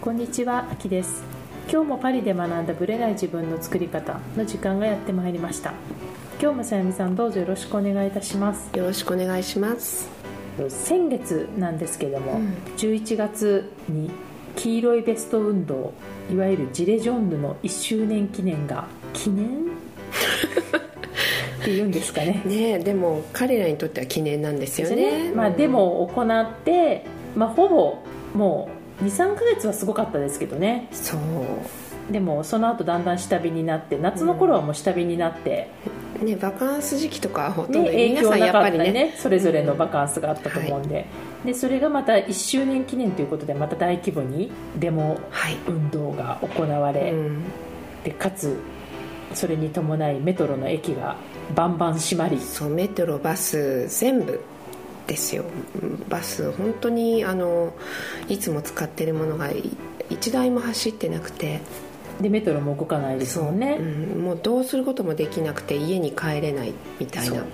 こんにちは、あきです。今日もパリで学んだブレない自分の作り方の時間がやってまいりました。今日もさやみさんどうぞよろしくお願いいたします。よろしくお願いします先月なんですけども、うん11月に黄色いベスト運動いわゆるジレジョンヌの1周年記念が記念？っていうんですかねねえでも彼らにとっては記念なんですよねまあ、デモを行って、まあ、ほぼもう23ヶ月はすごかったですけどね。そう。でもその後だんだん下火になって夏の頃はもう下火になって、ねバカンス時期とかはほとんど、ね、影響なかやっぱりね。ね。それぞれのバカンスがあったと思うんで,、でそれがまた1周年記念ということでまた大規模にデモはい、運動が行われ、うん、でかつそれに伴いメトロの駅がバンバン閉まり。そうメトロバス全部ですよ。バス本当にあのいつも使ってるものがい一台も走ってなくて。でメトロも動かないですもんね、う。ん、もうどうすることもできなくて家に帰れないみたいな。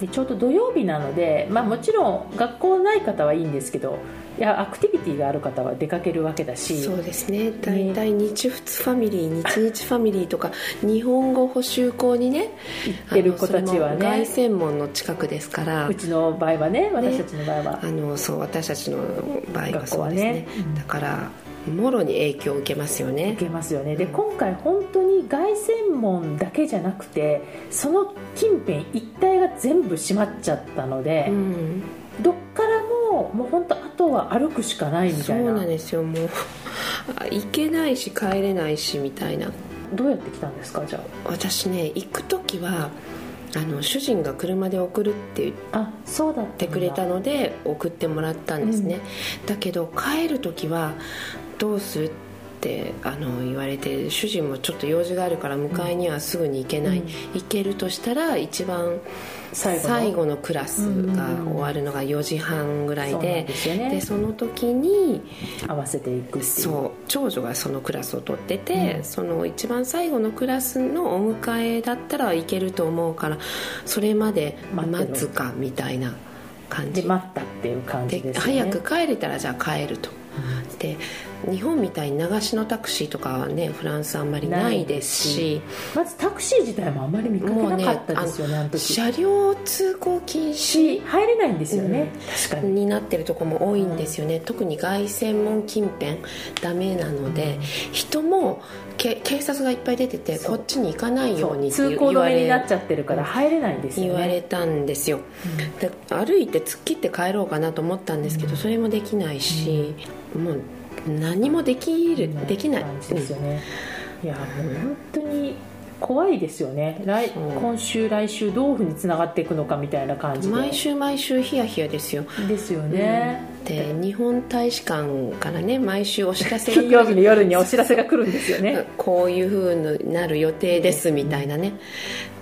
でちょうど土曜日なので、まあ、もちろん学校ない方はいいんですけどいやアクティビティがある方は出かけるわけだし。そうですね。大体日仏ファミリー日日ファミリーとか 日本語補習校にね行ってる子たちはね。旋門の近くですから。うちの場合はね私たちの場合は、あのそう私たちの場合はそうですね。ねうん。だからもろに影響を受けますよね。受けますよね。で今回本当に凱旋門だけじゃなくてその近辺一帯が全部閉まっちゃったので、うん。どっからももう本当あとは歩くしかないみそたいうななんですよもう。あ 行けないし帰れないしみたいな。どうやって来たんですかじゃ私ね行く時はあの主人が車で送るって言っああそうだってくれたので送ってもらったんですね、だけど帰る時はどうするってあの言われて主人もちょっと用事があるから迎えにはすぐに行けない、うん。行けるとしたら一番最最後のクラスが終わるのが4時半ぐらいででその時に合わせていくそう長女がそのクラスを取ってて、うん。その一番最後のクラスのお迎えだったらいけると思うからそれまで待つかみたいな感じ。で待ったっていう感じでね。早く帰れたらじゃあ帰ると、で日本みたいに流しのタクシーとかはねフランスあんまりないですし。まずタクシー自体もあまり見かけなかったですよねあの時。車両通行禁し止入れないんですよね、確かに。になってるとこも多いんですよね、特に凱旋門近辺ダメなので、人もけ警察がいっぱい出ててこっちに行かないようにって通行止言われめになっちゃってるから入れないんですよね。言われたんですよ、で歩いて突っ切って帰ろうかなと思ったんですけど、それもできないし、もう何もできる、できない、ですよね、いやもううん本当に怖いですよね。来今週来週どういうふうにつながっていくのかみたいな感じで。うん毎週毎週ヒヤヒヤですよ。ですよね、で日本大使館からね毎週お知らせが金曜日の夜にお知らせが来るんですよね。こういう風になる予定ですみたいなね、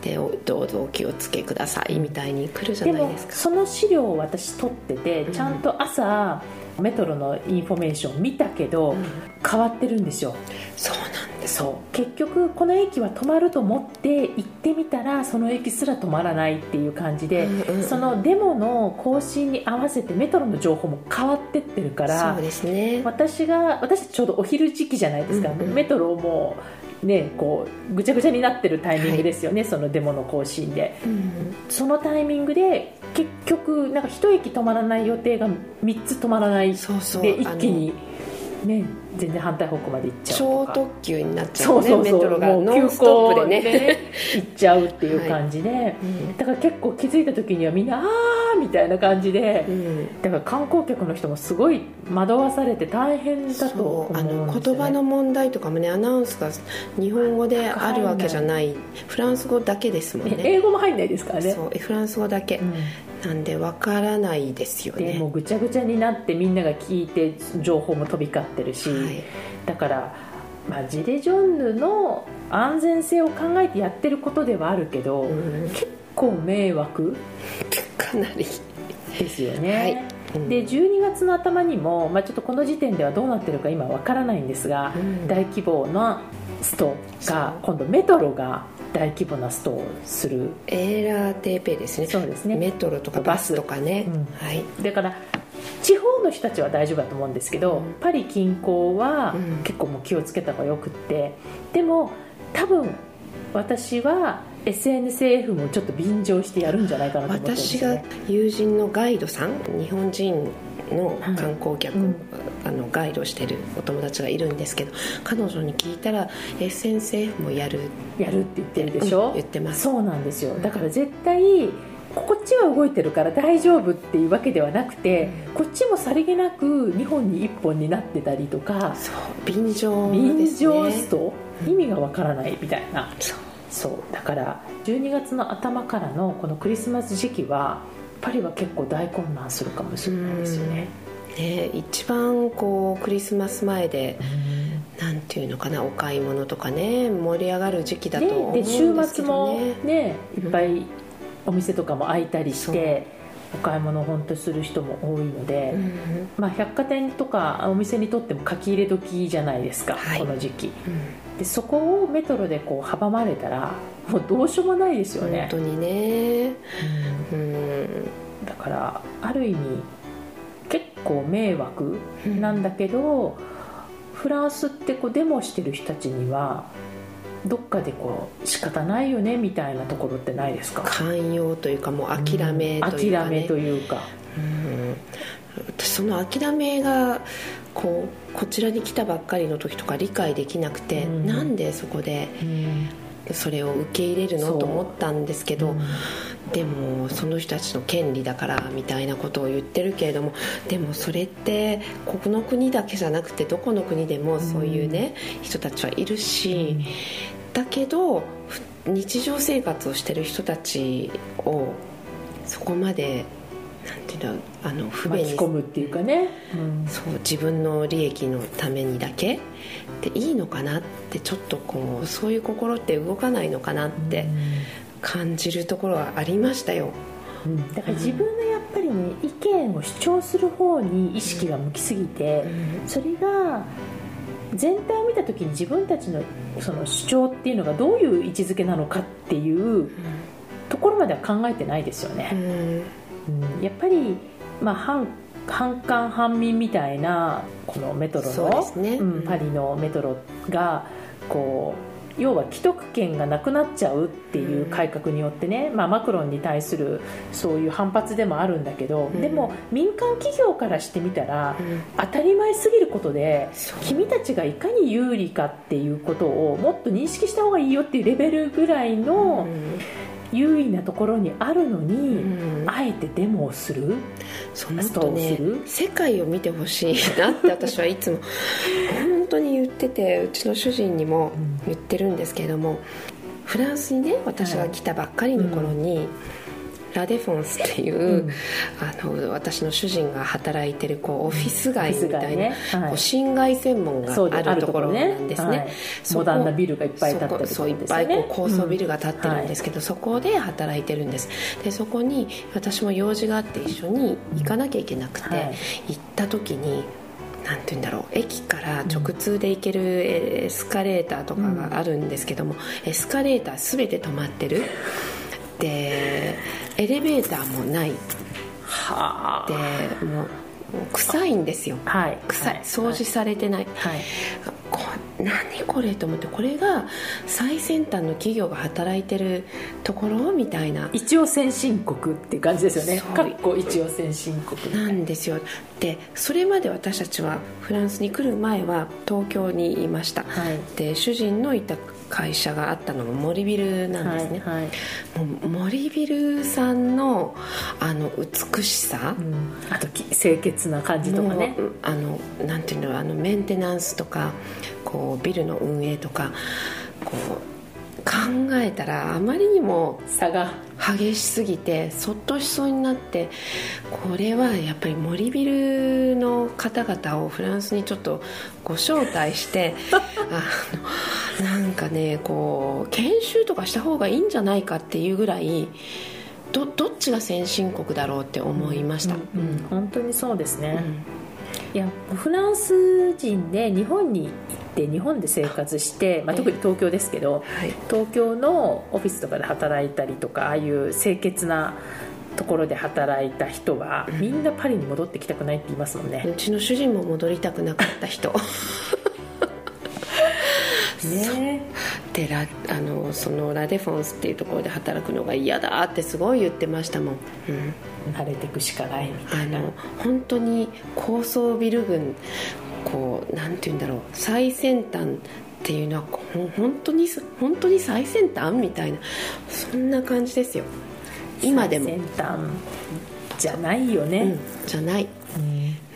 でおどうぞお気をつけくださいみたいに来るじゃないですか。その資料を私取っててちゃんと朝メトロのインフォメーション見たけど、うん。変わってるんですよ。そうなんです。そう。結局この駅は止まると思って行ってみたらその駅すら止まらないっていう感じで、うんうんうん。そのデモの更新に合わせてメトロの情報も変わってってるからそうですね。私が私たちちょうどお昼時期じゃないですか、うんうん。メトロもねこうぐちゃぐちゃになってるタイミングですよね、そのデモの更新で。うん。そのタイミングで結局なんか一駅止まらない予定が3つ止まらない。で一気にね全然反対方向まで行っちゃうとか。超特急になっちゃそううねそうそうメトロがノンストップでね。行っちゃうっていう感じで、うん。だから結構気づいた時にはみんなあーみたいな感じで、うん。だから観光客の人もすごい惑わされて大変だと思うんそうあの言葉の問題とかもねアナウンスが日本語であるわけじゃない。フランス語だけですもんね。英語も入んないですからね。そうフランス語だけ。うんなんでわからないですよでもうねぐちゃぐちゃになってみんなが聞いて情報も飛び交ってるし、はい。だから、まあ、ジレジョンヌの安全性を考えてやってることではあるけど、うん。結構迷惑かなり。ですよね、はい。うん。で12月の頭にも、まあ、ちょっとこの時点ではどうなってるか今わからないんですが、うん。大規模なストが今度メトロが大規模なストをするエーラーテーペですね。そうですね。メトロとかバス。とかね、うん。はい。だから地方の人たちは大丈夫だと思うんですけど、うん。パリ近郊はうん。結構もう気をつけた方がよくって。でも多分私は SNSF もちょっと便乗してやるんじゃないかなと思って私が友人のガイドさん日本人の観光客、はいうん。あのガイドしてるお友達がいるんですけど彼女に聞いたら SNSF もやるやるって言ってるでしょ、うん言ってます。そうなんですよ。だから絶対こっちは動いてるから大丈夫っていうわけではなくて、こっちもさりげなく日本に一本になってたりとかそう便乗ね。乗すと意味がわからないみたいな、そう。そう。だから12月の頭からのこのクリスマス時期はパリは結構大混乱するかもしれないですよね、ね一番こうクリスマス前でなんていうのかなお買い物とかね盛り上がる時期だと思うんでですで週末けどもねねいっぱいお店とかも開いたりしそうてお買い物を本当する人も多いので、うん。まあ、百貨店とかお店にとっても書き入れ時じゃないですか、はい。この時期。うん。でそこをメトロでこう阻まれたらもうどうしようもないですよ本ね当、にね。うんうん。だからある意味結構迷惑なんだけど、フランスってこうデモしてる人たちにはどっかでこう仕方ないよねみたいなところってないですか？寛容というかもう諦めというか、ね。諦めというか。うん。私その諦めがこうこちらに来たばっかりの時とか理解できなくて、うん。なんでそこでうんそれを受け入れるの？と思ったんですけど、でもその人たちの権利だからみたいなことを言ってるけれどもでもそれってここの国だけじゃなくてどこの国でもそういうね、人たちはいるし、だけどふ日常生活をしてる人たちをそこまでなんていうのあの不便巻きに込むっていうかね、うん。そう自分の利益のためにだけでいいのかなってちょっとこうそういう心って動かないのかなって感じるところはありましたよ。うん。だから自分のやっぱりね意見を主張する方に意識が向きすぎて、それが全体を見た時に自分たちのその主張っていうのがどういう位置づけなのかっていうところまでは考えてないですよね、うん。うん。やっぱり、まあ、反反韓反民みたいなこのメトロの、ね。うんパリのメトロがこう要は既得権がなくなっちゃうっていう改革によってね、まあ、マクロンに対するそういう反発でもあるんだけど、うん。でも民間企業からしてみたら、うん。当たり前すぎることで君たちがいかに有利かっていうことをもっと認識した方がいいよっていうレベルぐらいの優位なところにあるのに、うん。あえてデモをする？そうもっストとね世界を見てほしいなって私はいつも本当に言っててうちの主人にも言ってるんですけれどもフランスにね私が来たばっかりの頃に、ラ・デフォンスっていう、うん。あの私の主人が働いてるこうオフィス街みたいな、こう侵害専門があるところなんですね。モダンなビルがいっぱい建ってるそういっぱいこう高層ビルが建ってるんですけど、そこで働いてるんです。でそこに私も用事があって一緒に行かなきゃいけなくて、はい。行った時になんて言うんだろう駅から直通で行けるエスカレーターとかがあるんですけども、エスカレーター全て止まってるでエレベーターもない。はでもうもう臭いんですよ。あはい。臭い。はい。掃除されてない、はい。こ何これと思ってこれが最先端の企業が働いてるところみたいな。一応先進国っていう感じですよね。かっこ一応先進国。なんですよ。でそれまで私たちはフランスに来る前は東京にいました、はい。で主人のいた会社があったのが森ビルなんですね、はいはい。もう森ビルさんのあの美しさ、うん。あとき清潔な感じとかね。あのなんていうのあのメンテナンスとかこうビルの運営とかこう考えたらあまりにも差が激しすぎてそっとしそうになってこれはやっぱり森ビルの方々をフランスにちょっとご招待して あのなんかねこう研修とかした方がいいんじゃないかっていうぐらいどどっちが先進国だろうって思いました？うん。うん。本当にそうですね、うん。いやフランス人で日本に行って日本で生活して、まあ、ええ特に東京ですけど、はい。東京のオフィスとかで働いたりとかああいう清潔なところで働いた人はみんなパリに戻ってきたくないって言いますもんね、うちの主人も戻りたくなかった人。ね でラあのそのラ・デフォンスっていうところで働くのが嫌だってすごい言ってましたもん、うん、慣れていくしかないみたいな。あの本当に高層ビル群こうなんて言うんだろう。最先端っていうのはほ本当に本当に最先端みたいな。そんな感じですよ。今でも、先端じゃないよね、うん、じゃない、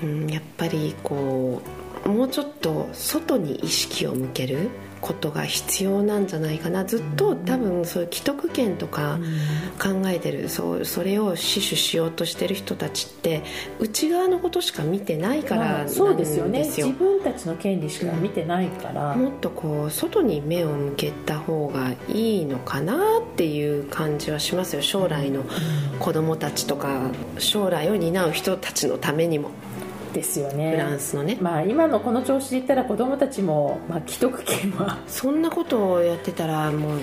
うん、やっぱりこうもうちょっと外に意識を向けることが必要なんじゃないかな。ずっと多分そういう既得権とか考えてるそうそれを死守しようとしてる人たちって内側のことしか見てないからなんまあですよ,、そうですよね。自分たちの権利しか見てないから、もっとこう外に目を向けた方がいいのかなっていう感じはしますよ。将来の子供たちとか将来を担う人たちのためにもですよね。フランスのね。まあ今のこの調子で言ったら子供たちも、まあ、既得権はそんなことをやってたらもう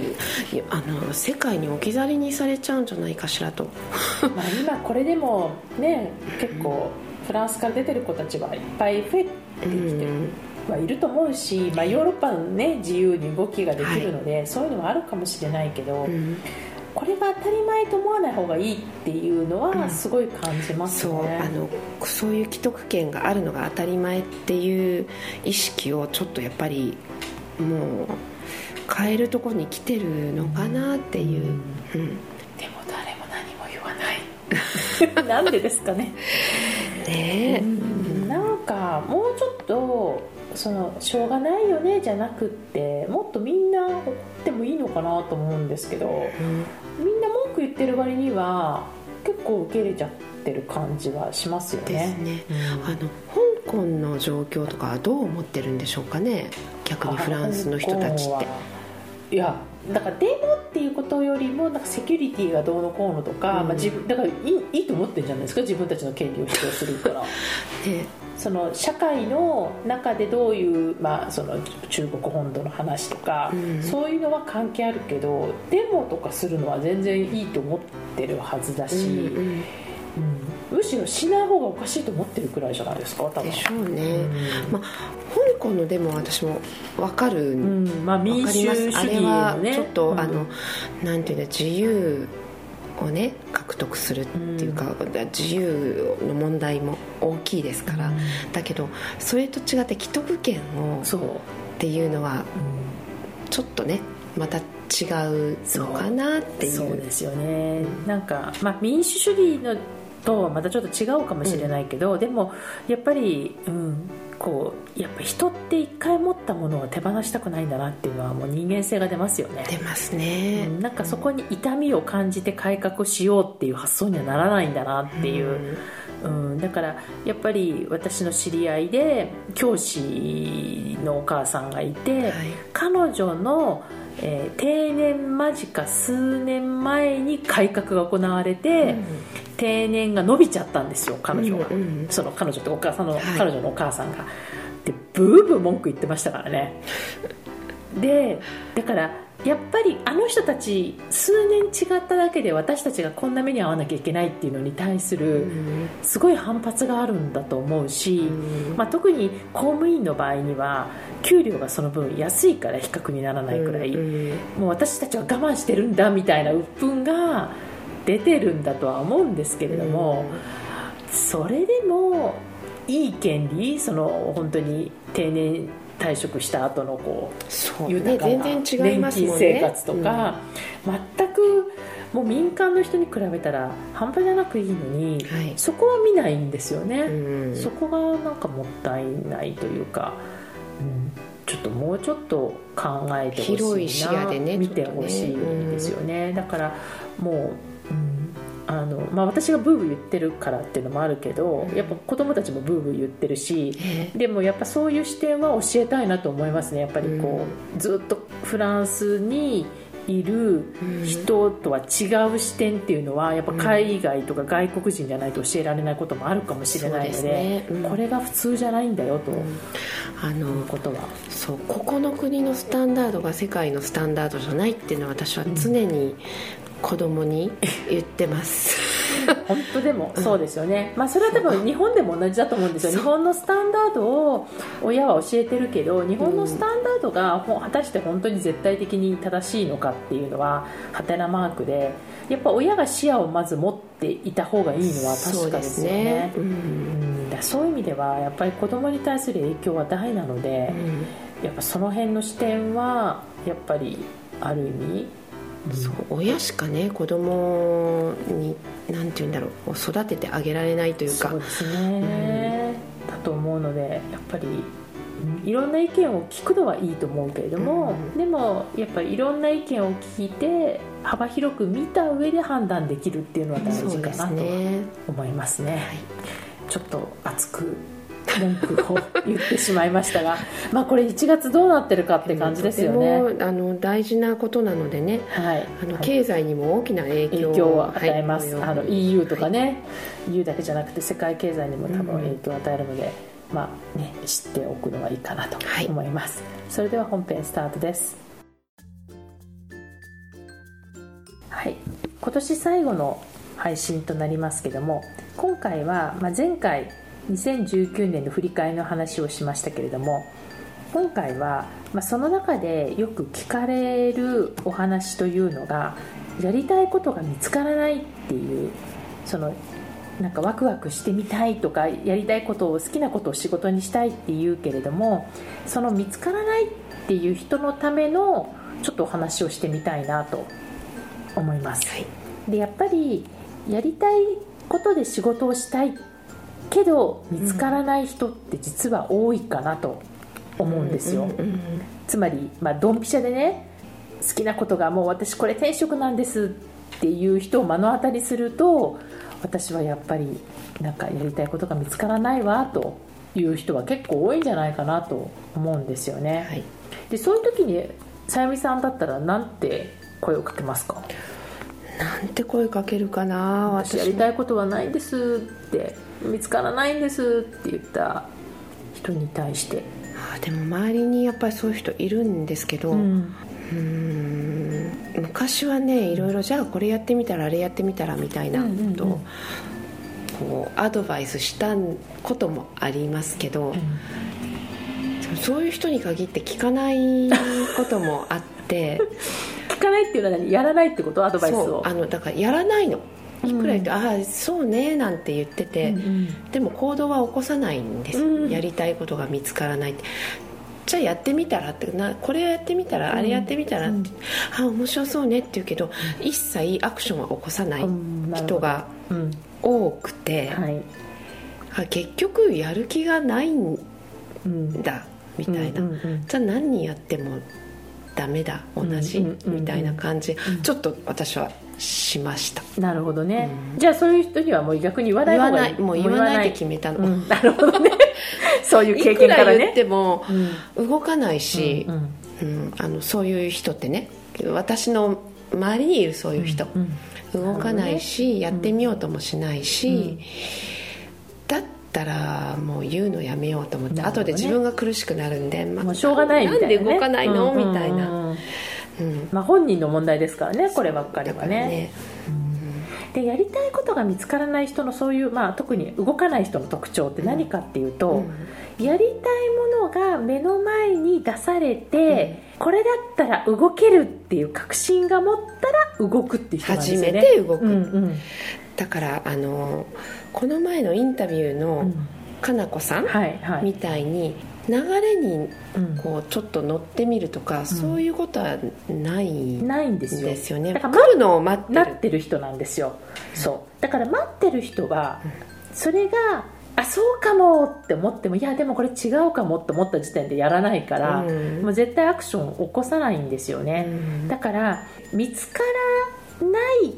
あの世界に置き去りにされちゃうんじゃないかしらと。まあ今これでもね結構フランスから出てる子たちはいっぱい増えてきてはいると思うし、まあ、ヨーロッパのね自由に動きができるので、そういうのはあるかもしれないけど、うんこれが当たり前と思わない方がいいっていうのはすごい感じますそうね、あのそういう既得権があるのが当たり前っていう意識をちょっとやっぱりもう変えるところに来てるのかなっていう、うん。でも誰も何も言わない。なんでですかね。ねえ、なんかもうちょっとそのしょうがないよねじゃなくってもっとみんな怒ってもいいのかなと思うんですけどみんな文句言ってる割には結構受け入れちゃってる感じはしますよですね。あの香港の状況とかはどう思ってるんでしょうかね？逆にフランスの人たちって。いやだからデモっていうことよりもなんかセキュリティがどうのこうのとか、うん。まあ、自分だからいいいいと思ってるんじゃないですか？自分たちの権利を主張するから。ねその社会の中でどういう、まあ、その中国本土の話とか、うん。そういうのは関係あるけどデモとかするのは全然いいと思ってるはずだし、うんうん。うん。むしろしない方がおかしいと思ってるくらいじゃないですか多分でしょうね、うん。まあ、香港のデモは私も分かるうん。まあ、民わか主主ります。あれはちょっと、うん。あのなんていうの自由をね獲得するっていうか、自由の問題も大きいですから、だけどそれと違って既得権をそう、っていうのはちょっとねまた違うのかなっていう。そうですよね。なんか、まあ、民主主義のとはまたちょっと違うかもしれないけど、でもやっぱり、うん、こうやっぱ人って一回持ったものを手放したくないんだなっていうのはもう人間性が出ますよね。出ますね、うんなんかそこに痛みを感じて改革しようっていう発想にはならないんだなっていう、うん、だからやっぱり私の知り合いで教師のお母さんがいて、はい。彼女の、えー定年間近数年前に改革が行われて、定年が伸びちゃったんですよ彼女が、うんうんその彼女とお母さんの、はい彼女のお母さんが。でブーブー文句言ってましたからね。でだからやっぱりあの人たち数年違っただけで私たちがこんな目に遭わなきゃいけないっていうのに対するすごい反発があるんだと思うし、うん。まあ、特に公務員の場合には給料がその分安いから比較にならないくらい、うんもう私たちは我慢してるんだみたいな鬱憤が出てるんだとは思うんですけれども、それでもいい権利その本当に定年退職した後のこうそう豊かなね全然違いますもんね。年金生活とか、全くもう民間の人に比べたら半端じゃなくいいのに、はい。そこは見ないんですよね、うん。そこがなんかもったいないというか、うん、ちょっともうちょっと考えてほしいな広い視野でね見てほしいですよね、だからもう、うんあのまあ、私がブーブー言ってるからっていうのもあるけど、やっぱ子供たちもブーブー言ってるし、えでもやっぱそういう視点は教えたいなと思いますね。やっぱりこう、ずっとフランスにいる人とは違う視点っていうのはやっぱ海外とか外国人じゃないと教えられないこともあるかもしれないのでね。うん。これが普通じゃないんだよと。いうあのことは、そうここの国のスタンダードが世界のスタンダードじゃないっていうのは私は常に子供に言ってます。本当でもそうですよね、まあ、それは多分日本でも同じだと思うんですよ。日本のスタンダードを親は教えてるけど日本のスタンダードがほ果たして本当に絶対的に正しいのかっていうのはハテナマークでやっぱ親が視野をまず持っていた方がいいのは確かですよね。そう、ね。うん、そういう意味ではやっぱり子供に対する影響は大なので、うん、やっぱその辺の視点はやっぱりある意味そう親しかね子供に何て言うんだろう育ててあげられないというか。そうですね、うん、だと思うのでやっぱりいろんな意見を聞くのはいいと思うけれども、うん、でもやっぱりいろんな意見を聞いて幅広く見た上で判断できるっていうのは大事かなと思いますね。すね。はい、ちょっと熱く文句を言ってしまいましたが まあこれ1月どうなってるかって感じですよね。あの大事なことなのでね、はい、あの経済にも大きな影響を与えます、はい、あの EU とかね、はい、EU だけじゃなくて世界経済にも多分影響を与えるので、うん、まあね、知っておくのはいいかなと思います、それでは本編スタートです。はい。今年最後の配信となりますけども今回は、まあ、前回2019年の振り返りの話をしましたけれども今回は、まあ、その中でよく聞かれるお話というのがやりたいことが見つからないっていうそのなんかワクワクしてみたいとかやりたいことを好きなことを仕事にしたいっていうけれどもその見つからないっていう人のためのちょっとお話をしてみたいなと思います、はい、でやっぱりやりたいことで仕事をしたいっけど見つからない人って実は多いかなと思うんですよ、つまり、まあ、ドンピシャでね好きなことがもう私これ転職なんですっていう人を目の当たりすると私はやっぱりなんかやりたいことが見つからないわという人は結構多いんじゃないかなと思うんですよね、はい、でそういう時にさゆみさんだったら何て声をかけますかなんて声かけるかな？私やりたいことはないんですって見つからないんですって言った人に対して。あでも周りにやっぱりそういう人いるんですけど、うん、うん昔はねいろいろじゃあこれやってみたらあれやってみたらみたいなことを、こうアドバイスしたこともありますけど、うん、そういう人に限って聞かないこともあって。聞かないっていうのは何？やらないってこと？アドバイスを。あのだからやらないのいくら言って、うん、ああそうねなんて言ってて、うんうん、でも行動は起こさないんです、うん、やりたいことが見つからないって。じゃあやってみたらってなこれやってみたら、あれやってみたらって、あ面白そうねって言うけど一切アクションは起こさない人が多くて、はい、あ結局やる気がないんだ、みたいな、じゃあ何やってもダメだ同じ、みたいな感じ、ちょっと私はしました。なるほどね、うん、じゃあそういう人にはもう逆に言わない方がいい。もう言わないで決めたの、うん、なるほどね。そういう経験からね。言っても動かないし、うんあのそういう人ってね私の周りにいるそういう人、動かないし、ね、やってみようともしないし、だったらもう言うのやめようと思って、ね、後で自分が苦しくなるんで、まあ、もうしょうがないみたいな、ね、なんで動かないの、みたいなうん。まあ、本人の問題ですからねこればっかりはね。ね。でやりたいことが見つからない人のそういう、まあ、特に動かない人の特徴って何かっていうと、うん、やりたいものが目の前に出されて、うん、これだったら動けるっていう確信が持ったら動くっていう人なんですよね。初めて動く、うんうん、だからあのこの前のインタビューのかなこさんみたいに流れにこうちょっと乗ってみるとか、うん、そういうことはないないんですよですよ。ねだから来るのを待ってる。待ってる人なんですよ、うん、そう。だから待ってる人はそれがあそうかもって思ってもいやでもこれ違うかもって思った時点でやらないから、うん、もう絶対アクションを起こさないんですよね、だから見つからない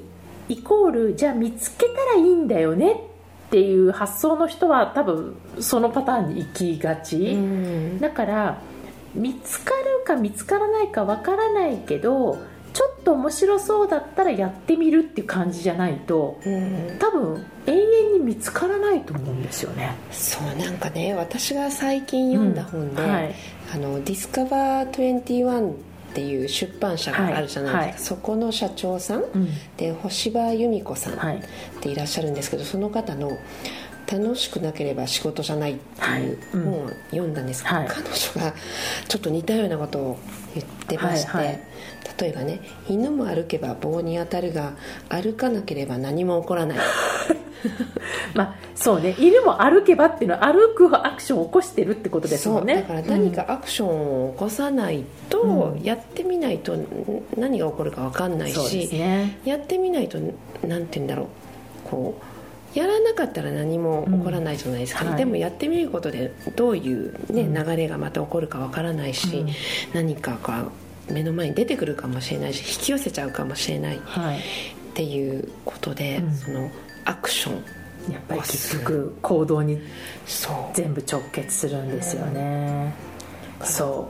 イコールじゃあ見つけたらいいんだよねっていう発想の人は多分そのパターンに行きがち、だから見つかるか見つからないかわからないけどちょっと面白そうだったらやってみるっていう感じじゃないと、多分永遠に見つからないと思うんですよね。そうなんかね私が最近読んだ本で「うん。はい、あのディスカバー21」っていう出版社があるじゃないですか、はい。はい。そこの社長さん、うん。で星葉由美子さんっはい。ていらっしゃるんですけどその方の「楽しくなければ仕事じゃない」っていう本を読んだんですけど、はい。彼女がちょっと似たようなことを言ってまして、はい。はい。例えばね「犬も歩けば棒に当たるが歩かなければ何も起こらない」まあそうね。犬も歩けばっていうのは歩くアクションを起こしてるってことですもんね。そうだから何かアクションを起こさないと、うん。やってみないとん何が起こるか分かんないし、すね。やってみないとなんて言うんだろう。こうやらなかったら何も起こらないじゃないですか、うんはい。でもやってみることでどういう、ねうん。流れがまた起こるか分からないし、うん。何かが目の前に出てくるかもしれないし引き寄せちゃうかもしれないっはい。ていうことで、うん。そのアクションやっぱり結局行動に全部直結するんですよね、そ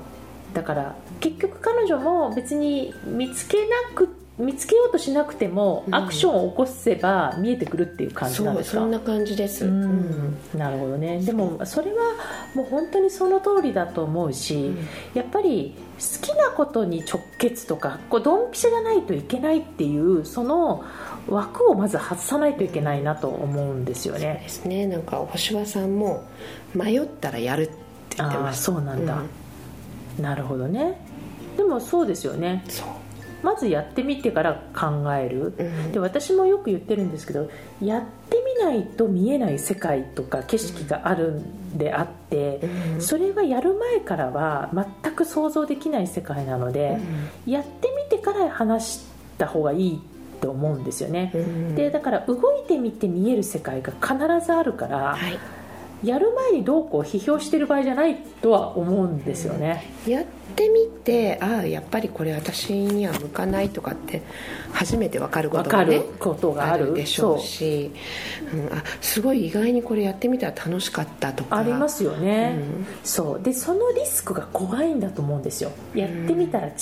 う。だから結局彼女も別に見つけなく見つけようとしなくても、うん。アクションを起こせば見えてくるっていう感じなんですか？そうそんな感じです、ううん。んなるほどね。でもそれはもう本当にその通りだと思うし、うん。やっぱり好きなことに直結とかこうドンピシャじゃないといけないっていうその枠をまず外さないといけないなと思うんですよね。ですね。なんか星葉さんも迷ったらやるって言ってました。そうなんだ、うん。なるほどね。でもそうですよね。そう、まずやってみてから考える。うん。で私もよく言ってるんですけどやってみないと見えない世界とか景色があるんであって、うん。それはやる前からは全く想像できない世界なので、やってみてから話した方がいいと思うんですよね、うん。でだから動いてみて見える世界が必ずあるから、はい。やる前にどうこう批評してる場合じゃないとは思うんですよね、やってみてああやっぱりこれ私には向かないとかって初めて分かるこ分とがねことがある。でしょうしうん、あすごい意外にこれやってみたら楽しかったとか。ありますよね、うん。そう。でそのリスクが怖いんだと思うんですよ。やってみたら違っ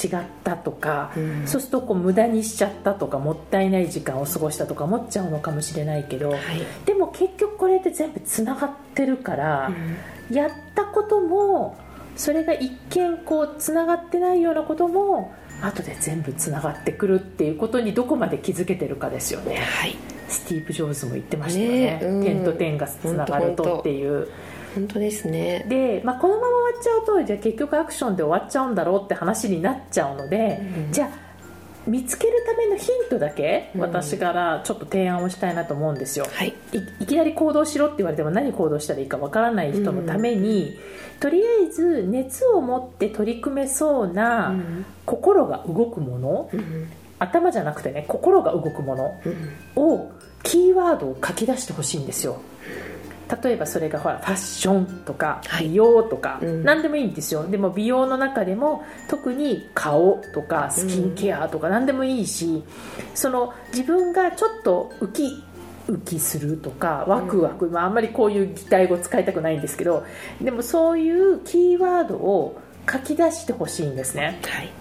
たとか、うん。そうするとこう無駄にしちゃったとかもったいない時間を過ごしたとか思っちゃうのかもしれないけど、はい。でも結局これって全部つながってるから、やったこともそれが一見こうつながってないようなことも後で全部つながってくるっていうことにどこまで気づけてるかですよね。はい。スティーブ・ジョブズも言ってましたよね。ねうん。点と点がつながるとっていう。本当ですね。で、まあ、このまま終わっちゃうとじゃあ結局アクションで終わっちゃうんだろうって話になっちゃうので、うん。じゃあ見つけるためのヒントだけうん。私からちょっと提案をしたいなと思うんですよ、はい。いいきなり行動しろって言われても何行動したらいいかわからない人のために、とりあえず熱を持って取り組めそうなうん。心が動くもの、うん。頭じゃなくてね心が動くものうん。をキーワードを書き出してほしいんですよ例えばそれがほらファッションとかはい。美容とか、うん。何でもいいんですよ。でも美容の中でも特に顔とかスキンケアとか何でもいいし、その自分がちょっとウキウキするとかワクワク、まあ、あんまりこういう擬態語使いたくないんですけどでもそういうキーワードを書き出してほしいんですね。はい。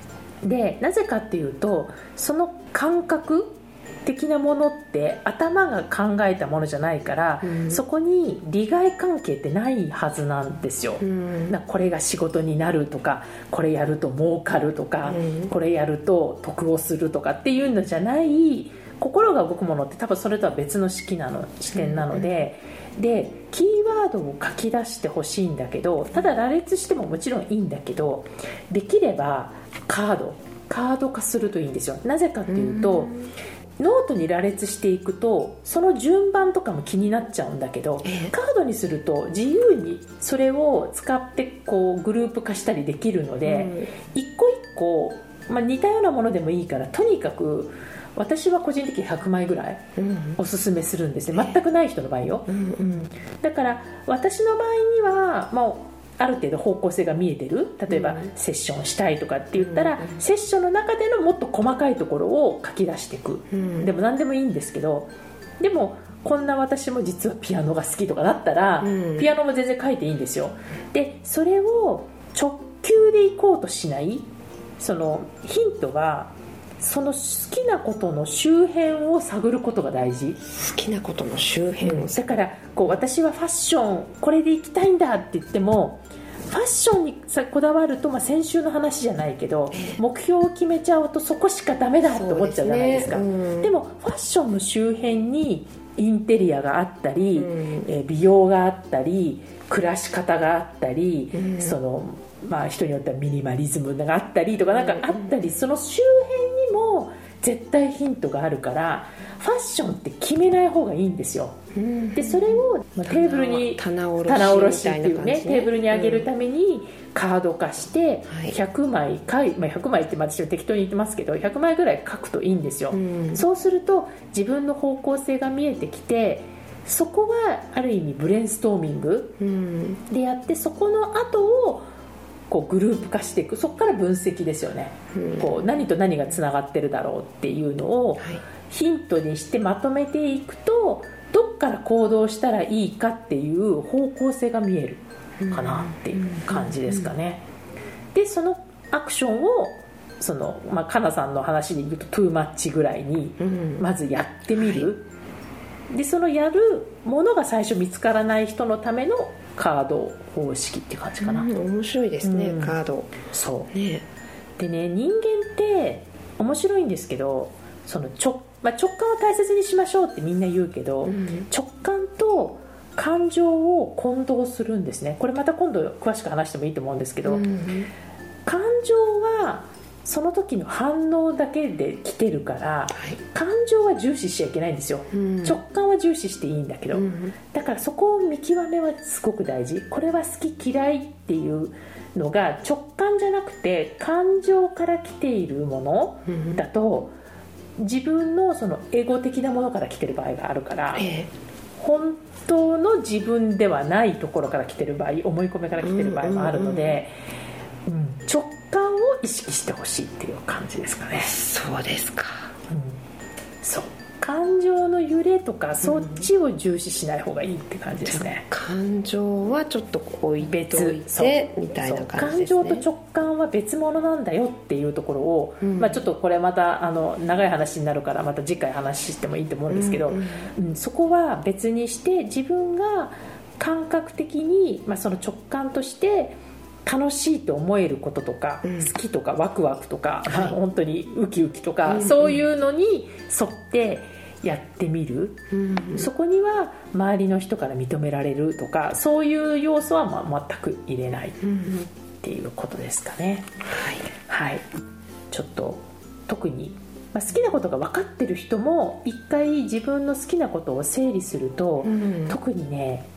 でなぜかっていうとその感覚的なものって頭が考えたものじゃないから、うん。そこに利害関係ってないはずなんですよ、うん。なこれが仕事になるとかこれやると儲かるとか、うん。これやると得をするとかっていうのじゃない心が動くものって多分それとは別の式なの視点なので、でキーワードを書き出してほしいんだけどただ羅列してももちろんいいんだけどできればカードカード化するといいんですよ。なぜかっていうと、ノートに羅列していくとその順番とかも気になっちゃうんだけど、ええ。カードにすると自由にそれを使ってこうグループ化したりできるので、一個一個、まあ、似たようなものでもいいからとにかく私は個人的に100枚ぐらいおすすめするんですね。全くない人の場合よ、うんうん。だから私の場合には、まあ、ある程度方向性が見えてる。例えば、うん。セッションしたいとかって言ったら、うんセッションの中でのもっと細かいところを書き出していく、うん。でも何でもいいんですけどでもこんな私も実はピアノが好きとかだったら、うん。ピアノも全然書いていいんですよ。でそれを直球でいこうとしないそのヒントはその好きなことの周辺を探ることが大事。好きなことの周辺を。だからこう私はファッションこれで行きたいんだって言ってもフファッションにさこだわると、まあ、先週の話じゃないけど、目標を決めちゃうとそこしかダメだと思っちゃうじゃないですか？で、ね。うん、もファッションの周辺にインテリアがあったり、うん、え美容があったり暮らし方があったり、うん、そのまあ、人によってはミニマリズムがあったりとかなんかあったり、その周辺にも絶対ヒントがあるからファッションって決めない方がいいんですよ、でそれを、まあ、テーブルに棚卸しっていうねテーブルに上げるためにカード化して100枚かい、まあ、100枚って私は適当に言ってますけど100枚ぐらい書くといいんですよ、そうすると自分の方向性が見えてきてそこはある意味ブレインストーミングでやってそこの後をこうグループ化していくそこから分析ですよね、こう何と何がつながってるだろうっていうのをヒントにしてまとめていくとどっから行動したらいいかっていう方向性が見えるかなっていう感じですかね。でそのアクションをその、まあ、かなさんの話で言うとトゥーマッチぐらいにまずやってみる、でそのやるものが最初見つからない人のためのカード方式って感じかな、うん、面白いですね、うん、カード。そう、ね、でね人間って面白いんですけどその直,、まあ、直感を大切にしましょうってみんな言うけど、うん、直感と感情を混同するんですね。これまた今度詳しく話してもいいと思うんですけど、感情はその時の反応だけで来てるから、はい、感情は重視しちゃいけないんですよ、うん、直感は重視していいんだけど、うん、だからそこを見極めはすごく大事。これは好き嫌いっていうのが直感じゃなくて感情から来ているものだと、うん、自分のそのエゴ的なものから来てる場合があるから、え本当の自分ではないところから来てる場合思い込みから来てる場合もあるので、うん、直意識してほしいっていう感じですかね。そうですか、うん、そう。感情の揺れとかそっちを重視しない方がいいって感じですね、うん、感情はちょっと置いておいてみたいな感じです、ね、感情と直感は別物なんだよっていうところを、うん、まあ、ちょっとこれまたあの長い話になるからまた次回話してもいいと思うんですけど、うん、うん、そこは別にして自分が感覚的に、まあ、その直感として楽しいと思えることとか、うん、好きとかワクワクとか、はい、本当にウキウキとか、うんそういうのに沿ってやってみる、うんうん、そこには周りの人から認められるとかそういう要素はま全く入れないっていうことですかね。はい、はい、ちょっと特にま好きなことが分かってる人も一回自分の好きなことを整理すると、うん、特にね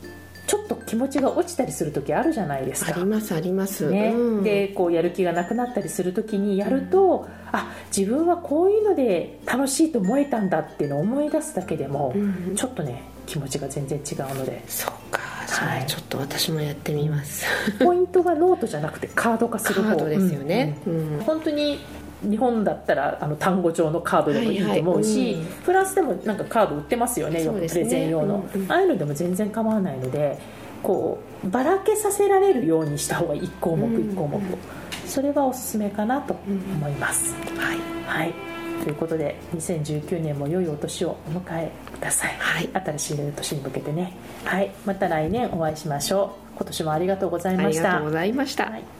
ちょっと気持ちが落ちたりする時あるじゃないですか。ありますあります、ね、うん、でこうやる気がなくなったりする時にやると、うん、あ自分はこういうので楽しいと思えたんだっていうのを思い出すだけでも、うん、ちょっとね気持ちが全然違うので。そうか。はい、ちょっと私もやってみます。ポイントがノートじゃなくてカード化する方。カードですよね、うん。本当に日本だったらあの単語帳のカードでもいいと思うし、はいはい。うん、フランスでもなんかカード売ってますよねよくプレゼン用の、うん。うん、ああいうのでも全然構わないのでこうばらけさせられるようにした方が1項目1項目、うん、それはおすすめかなと思います、はい、はい、ということで2019年も良いお年をお迎えください、はい、新しい年に向けてね。はい。また来年お会いしましょう。今年もありがとうございました。ありがとうございました、はい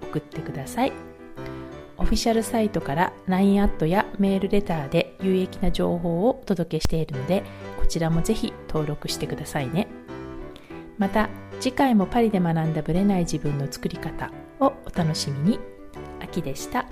送ってください。オフィシャルサイトから LINE アットやメールレターで有益な情報をお届けしているので、こちらもぜひ登録してくださいね。また、次回もパリで学んだブレない自分の作り方をお楽しみに。秋でした。